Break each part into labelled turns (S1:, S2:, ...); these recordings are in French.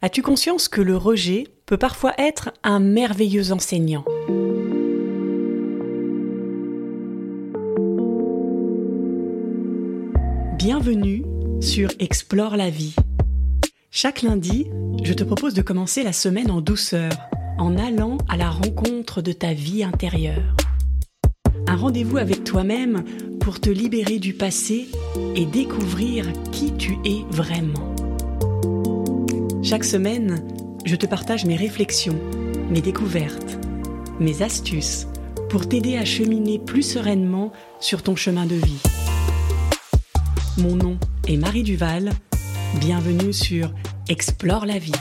S1: As-tu conscience que le rejet peut parfois être un merveilleux enseignant? Bienvenue sur Explore la vie. Chaque lundi, je te propose de commencer la semaine en douceur, en allant à la rencontre de ta vie intérieure. Un rendez-vous avec toi-même pour te libérer du passé et découvrir qui tu es vraiment. Chaque semaine, je te partage mes réflexions, mes découvertes, mes astuces pour t'aider à cheminer plus sereinement sur ton chemin de vie. Mon nom est Marie Duval. Bienvenue sur Explore la vie.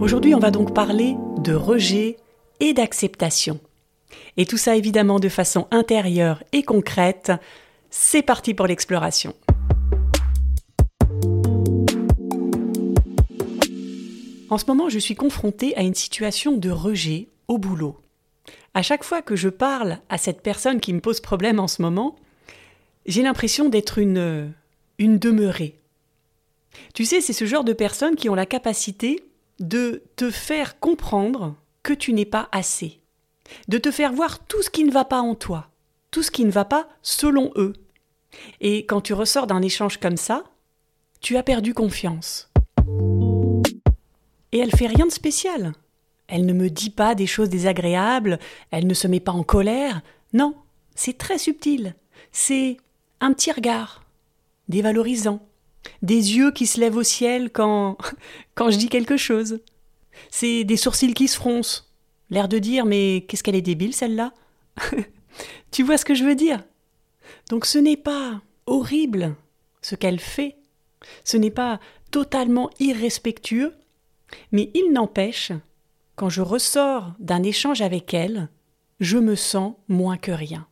S1: Aujourd'hui, on va donc parler de rejet et d'acceptation. Et tout ça évidemment de façon intérieure et concrète c'est parti pour l'exploration. En ce moment, je suis confrontée à une situation de rejet au boulot. À chaque fois que je parle à cette personne qui me pose problème en ce moment, j'ai l'impression d'être une, une demeurée. Tu sais, c'est ce genre de personnes qui ont la capacité de te faire comprendre que tu n'es pas assez, de te faire voir tout ce qui ne va pas en toi, tout ce qui ne va pas selon eux. Et quand tu ressors d'un échange comme ça, tu as perdu confiance. Et elle fait rien de spécial. Elle ne me dit pas des choses désagréables, elle ne se met pas en colère. Non, c'est très subtil. C'est un petit regard, dévalorisant, des yeux qui se lèvent au ciel quand quand je dis quelque chose. C'est des sourcils qui se froncent, l'air de dire mais qu'est-ce qu'elle est débile celle-là? Tu vois ce que je veux dire? Donc ce n'est pas horrible ce qu'elle fait, ce n'est pas totalement irrespectueux, mais il n'empêche, quand je ressors d'un échange avec elle, je me sens moins que rien.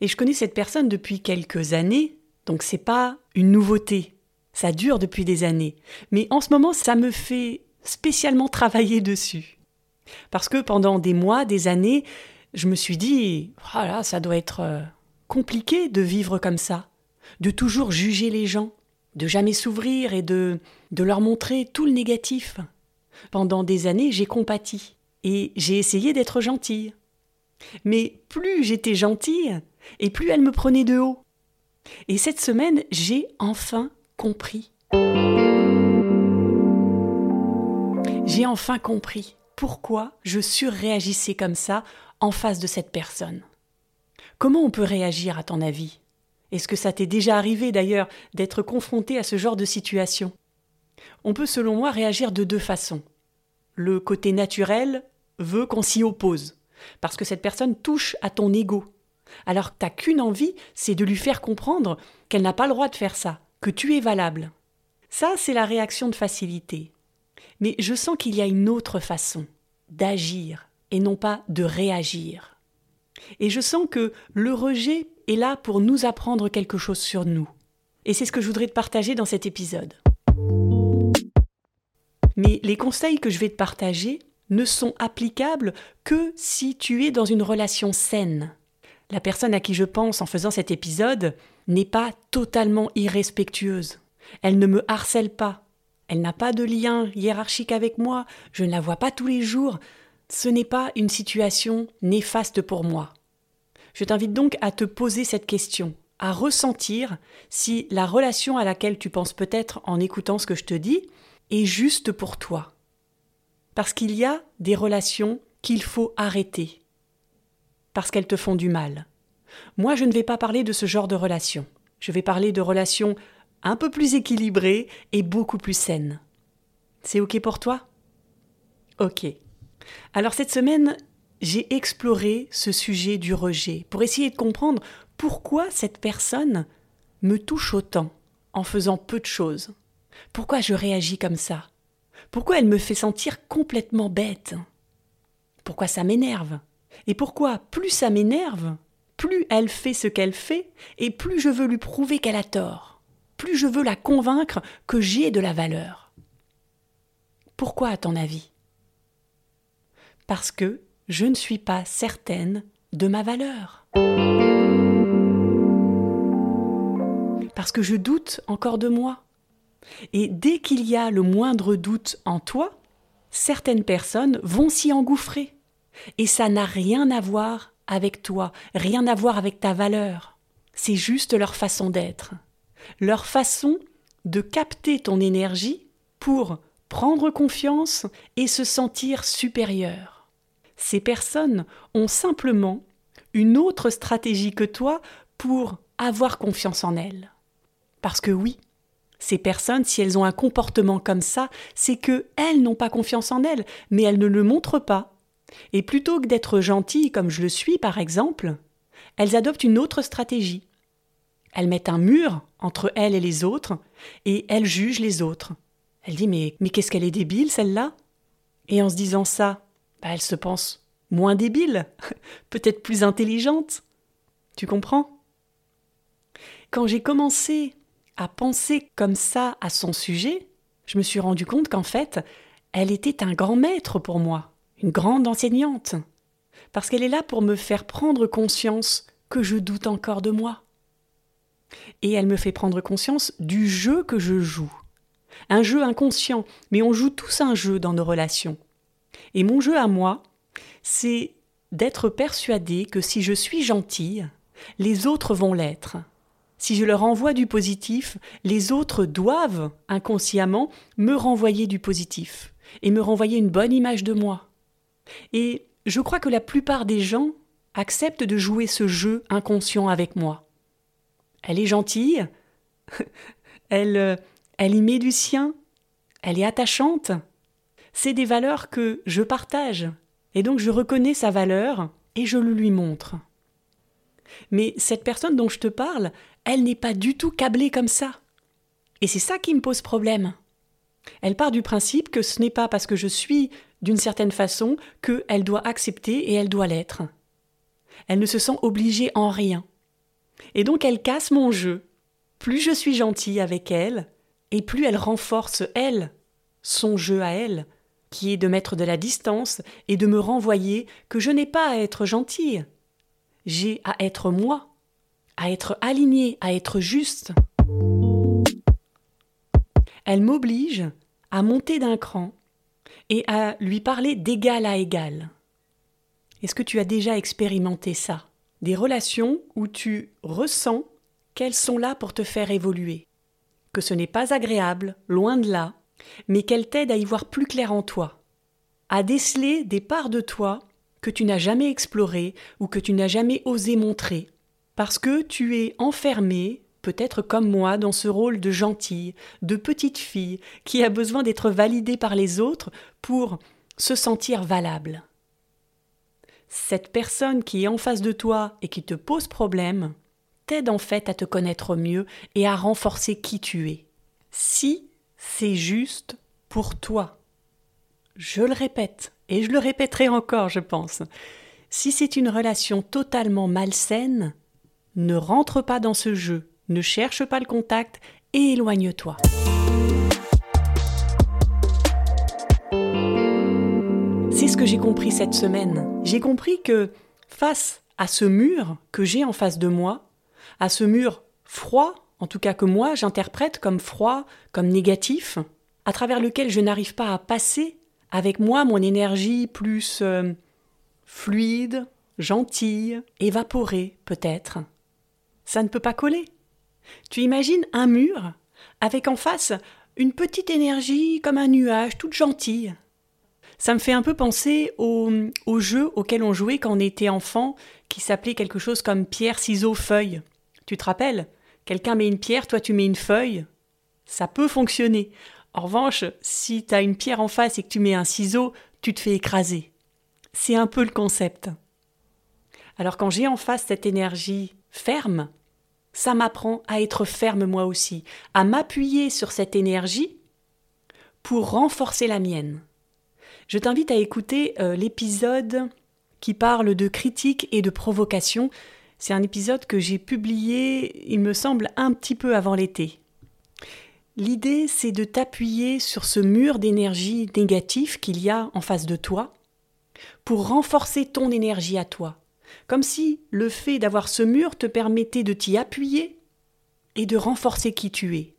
S1: Et je connais cette personne depuis quelques années, donc c'est pas une nouveauté. Ça dure depuis des années. Mais en ce moment, ça me fait spécialement travailler dessus. Parce que pendant des mois, des années, je me suis dit, voilà, ça doit être euh, compliqué de vivre comme ça, de toujours juger les gens, de jamais s'ouvrir et de, de leur montrer tout le négatif. Pendant des années, j'ai compati et j'ai essayé d'être gentille. Mais plus j'étais gentille, et plus elle me prenait de haut. Et cette semaine, j'ai enfin compris. J'ai enfin compris pourquoi je surréagissais comme ça en face de cette personne. Comment on peut réagir à ton avis? Est-ce que ça t'est déjà arrivé d'ailleurs d'être confronté à ce genre de situation? On peut selon moi réagir de deux façons. Le côté naturel veut qu'on s'y oppose, parce que cette personne touche à ton ego. Alors t'as qu'une envie, c'est de lui faire comprendre qu'elle n'a pas le droit de faire ça, que tu es valable. Ça, c'est la réaction de facilité. Mais je sens qu'il y a une autre façon d'agir, et non pas de réagir. Et je sens que le rejet est là pour nous apprendre quelque chose sur nous. Et c'est ce que je voudrais te partager dans cet épisode. Mais les conseils que je vais te partager ne sont applicables que si tu es dans une relation saine. La personne à qui je pense en faisant cet épisode n'est pas totalement irrespectueuse. Elle ne me harcèle pas. Elle n'a pas de lien hiérarchique avec moi. Je ne la vois pas tous les jours ce n'est pas une situation néfaste pour moi. Je t'invite donc à te poser cette question, à ressentir si la relation à laquelle tu penses peut-être en écoutant ce que je te dis est juste pour toi. Parce qu'il y a des relations qu'il faut arrêter, parce qu'elles te font du mal. Moi, je ne vais pas parler de ce genre de relations. Je vais parler de relations un peu plus équilibrées et beaucoup plus saines. C'est OK pour toi? OK. Alors cette semaine, j'ai exploré ce sujet du rejet pour essayer de comprendre pourquoi cette personne me touche autant en faisant peu de choses. Pourquoi je réagis comme ça? Pourquoi elle me fait sentir complètement bête? Pourquoi ça m'énerve? Et pourquoi plus ça m'énerve, plus elle fait ce qu'elle fait, et plus je veux lui prouver qu'elle a tort, plus je veux la convaincre que j'ai de la valeur. Pourquoi à ton avis? Parce que je ne suis pas certaine de ma valeur. parce que je doute encore de moi. Et dès qu'il y a le moindre doute en toi, certaines personnes vont s'y engouffrer. Et ça n'a rien à voir avec toi, rien à voir avec ta valeur. C'est juste leur façon d'être, leur façon de capter ton énergie pour prendre confiance et se sentir supérieur. Ces personnes ont simplement une autre stratégie que toi pour avoir confiance en elles. Parce que oui, ces personnes, si elles ont un comportement comme ça, c'est que elles n'ont pas confiance en elles, mais elles ne le montrent pas. Et plutôt que d'être gentilles comme je le suis par exemple, elles adoptent une autre stratégie. Elles mettent un mur entre elles et les autres, et elles jugent les autres. Elle dit Mais, mais qu'est-ce qu'elle est débile, celle-là? Et en se disant ça, bah, elle se pense moins débile, peut-être plus intelligente. Tu comprends? Quand j'ai commencé à penser comme ça à son sujet, je me suis rendu compte qu'en fait, elle était un grand maître pour moi, une grande enseignante, parce qu'elle est là pour me faire prendre conscience que je doute encore de moi. Et elle me fait prendre conscience du jeu que je joue. Un jeu inconscient, mais on joue tous un jeu dans nos relations. Et mon jeu à moi, c'est d'être persuadé que si je suis gentille, les autres vont l'être. Si je leur envoie du positif, les autres doivent, inconsciemment, me renvoyer du positif et me renvoyer une bonne image de moi. Et je crois que la plupart des gens acceptent de jouer ce jeu inconscient avec moi. Elle est gentille, elle, elle y met du sien, elle est attachante. C'est des valeurs que je partage, et donc je reconnais sa valeur et je le lui montre. Mais cette personne dont je te parle, elle n'est pas du tout câblée comme ça. Et c'est ça qui me pose problème. Elle part du principe que ce n'est pas parce que je suis d'une certaine façon qu'elle doit accepter et elle doit l'être. Elle ne se sent obligée en rien. Et donc elle casse mon jeu. Plus je suis gentille avec elle, et plus elle renforce, elle, son jeu à elle, qui est de mettre de la distance et de me renvoyer que je n'ai pas à être gentille. J'ai à être moi à être alignée, à être juste. Elle m'oblige à monter d'un cran et à lui parler d'égal à égal. Est-ce que tu as déjà expérimenté ça? Des relations où tu ressens qu'elles sont là pour te faire évoluer, que ce n'est pas agréable, loin de là, mais qu'elles t'aident à y voir plus clair en toi, à déceler des parts de toi que tu n'as jamais explorées ou que tu n'as jamais osé montrer, parce que tu es enfermé, peut-être comme moi, dans ce rôle de gentille, de petite fille, qui a besoin d'être validée par les autres pour se sentir valable. Cette personne qui est en face de toi et qui te pose problème en fait à te connaître mieux et à renforcer qui tu es. Si c'est juste pour toi. Je le répète, et je le répéterai encore, je pense. Si c'est une relation totalement malsaine, ne rentre pas dans ce jeu, ne cherche pas le contact et éloigne-toi. C'est ce que j'ai compris cette semaine. J'ai compris que face à ce mur que j'ai en face de moi, à ce mur froid, en tout cas que moi j'interprète comme froid, comme négatif, à travers lequel je n'arrive pas à passer avec moi mon énergie plus euh, fluide, gentille, évaporée peut-être, ça ne peut pas coller. Tu imagines un mur avec en face une petite énergie comme un nuage, toute gentille. Ça me fait un peu penser au, jeu auquel on jouait quand on était enfant, qui s'appelait quelque chose comme pierre, ciseaux, feuille. Tu te rappelles Quelqu'un met une pierre, toi tu mets une feuille. Ça peut fonctionner. En revanche, si tu as une pierre en face et que tu mets un ciseau, tu te fais écraser. C'est un peu le concept. Alors quand j'ai en face cette énergie ferme, ça m'apprend à être ferme moi aussi, à m'appuyer sur cette énergie pour renforcer la mienne. Je t'invite à écouter euh, l'épisode qui parle de critique et de provocation. C'est un épisode que j'ai publié, il me semble, un petit peu avant l'été. L'idée, c'est de t'appuyer sur ce mur d'énergie négative qu'il y a en face de toi pour renforcer ton énergie à toi, comme si le fait d'avoir ce mur te permettait de t'y appuyer et de renforcer qui tu es.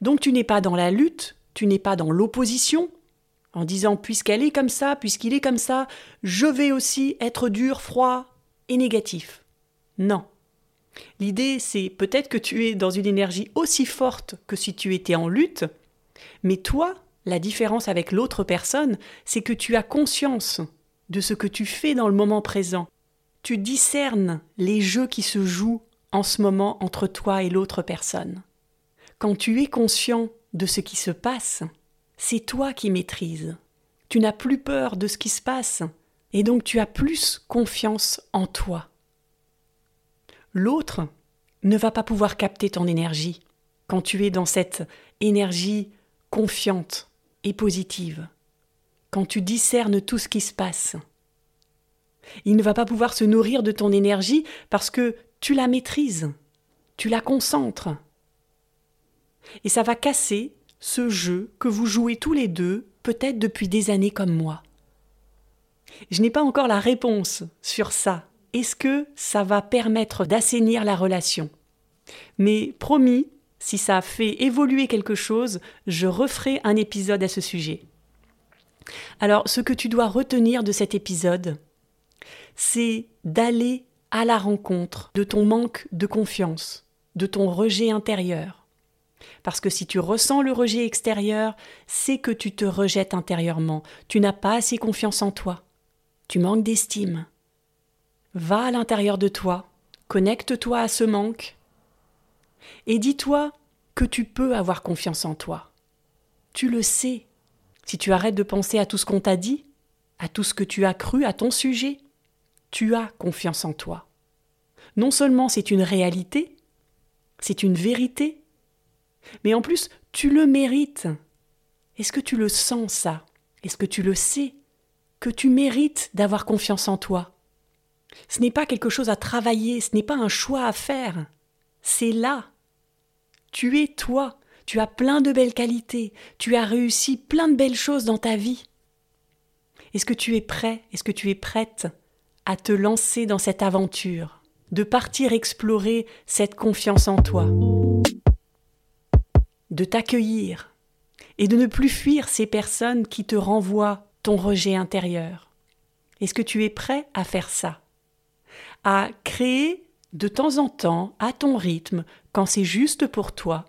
S1: Donc tu n'es pas dans la lutte, tu n'es pas dans l'opposition, en disant puisqu'elle est comme ça, puisqu'il est comme ça, je vais aussi être dur, froid et négatif. Non. L'idée, c'est peut-être que tu es dans une énergie aussi forte que si tu étais en lutte, mais toi, la différence avec l'autre personne, c'est que tu as conscience de ce que tu fais dans le moment présent. Tu discernes les jeux qui se jouent en ce moment entre toi et l'autre personne. Quand tu es conscient de ce qui se passe, c'est toi qui maîtrises. Tu n'as plus peur de ce qui se passe, et donc tu as plus confiance en toi. L'autre ne va pas pouvoir capter ton énergie quand tu es dans cette énergie confiante et positive, quand tu discernes tout ce qui se passe. Il ne va pas pouvoir se nourrir de ton énergie parce que tu la maîtrises, tu la concentres. Et ça va casser ce jeu que vous jouez tous les deux, peut-être depuis des années comme moi. Je n'ai pas encore la réponse sur ça. Est-ce que ça va permettre d'assainir la relation? Mais promis, si ça fait évoluer quelque chose, je referai un épisode à ce sujet. Alors, ce que tu dois retenir de cet épisode, c'est d'aller à la rencontre de ton manque de confiance, de ton rejet intérieur. Parce que si tu ressens le rejet extérieur, c'est que tu te rejettes intérieurement, tu n'as pas assez confiance en toi, tu manques d'estime. Va à l'intérieur de toi, connecte-toi à ce manque, et dis-toi que tu peux avoir confiance en toi. Tu le sais. Si tu arrêtes de penser à tout ce qu'on t'a dit, à tout ce que tu as cru à ton sujet, tu as confiance en toi. Non seulement c'est une réalité, c'est une vérité, mais en plus tu le mérites. Est-ce que tu le sens ça? Est-ce que tu le sais Que tu mérites d'avoir confiance en toi? Ce n'est pas quelque chose à travailler, ce n'est pas un choix à faire. C'est là. Tu es toi. Tu as plein de belles qualités. Tu as réussi plein de belles choses dans ta vie. Est-ce que tu es prêt Est-ce que tu es prête à te lancer dans cette aventure, de partir explorer cette confiance en toi, de t'accueillir et de ne plus fuir ces personnes qui te renvoient ton rejet intérieur? Est-ce que tu es prêt à faire ça? À créer de temps en temps, à ton rythme, quand c'est juste pour toi,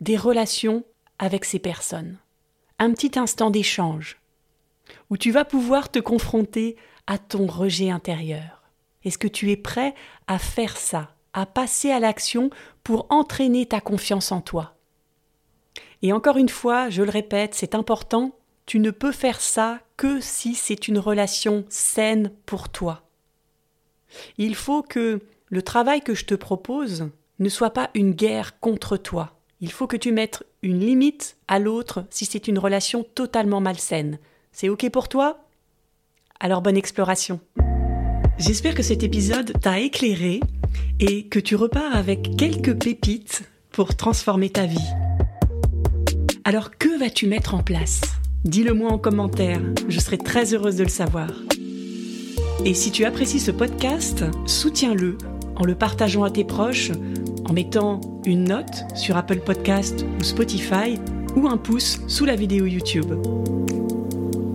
S1: des relations avec ces personnes. Un petit instant d'échange, où tu vas pouvoir te confronter à ton rejet intérieur Est-ce que tu es prêt à faire ça, à passer à l'action pour entraîner ta confiance en toi? Et encore une fois, je le répète, c'est important, tu ne peux faire ça que si c'est une relation saine pour toi. Il faut que le travail que je te propose ne soit pas une guerre contre toi. Il faut que tu mettes une limite à l'autre si c'est une relation totalement malsaine. C'est OK pour toi? Alors bonne exploration. J'espère que cet épisode t'a éclairé et que tu repars avec quelques pépites pour transformer ta vie. Alors que vas-tu mettre en place? Dis-le moi en commentaire, je serai très heureuse de le savoir. Et si tu apprécies ce podcast, soutiens-le en le partageant à tes proches, en mettant une note sur Apple Podcast ou Spotify ou un pouce sous la vidéo YouTube.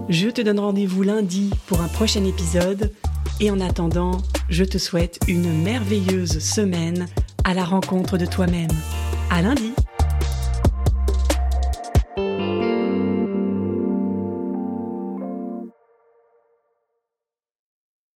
S1: Je te donne rendez-vous lundi pour un prochain épisode et en attendant, je te souhaite une merveilleuse semaine à la rencontre de toi-même. À lundi!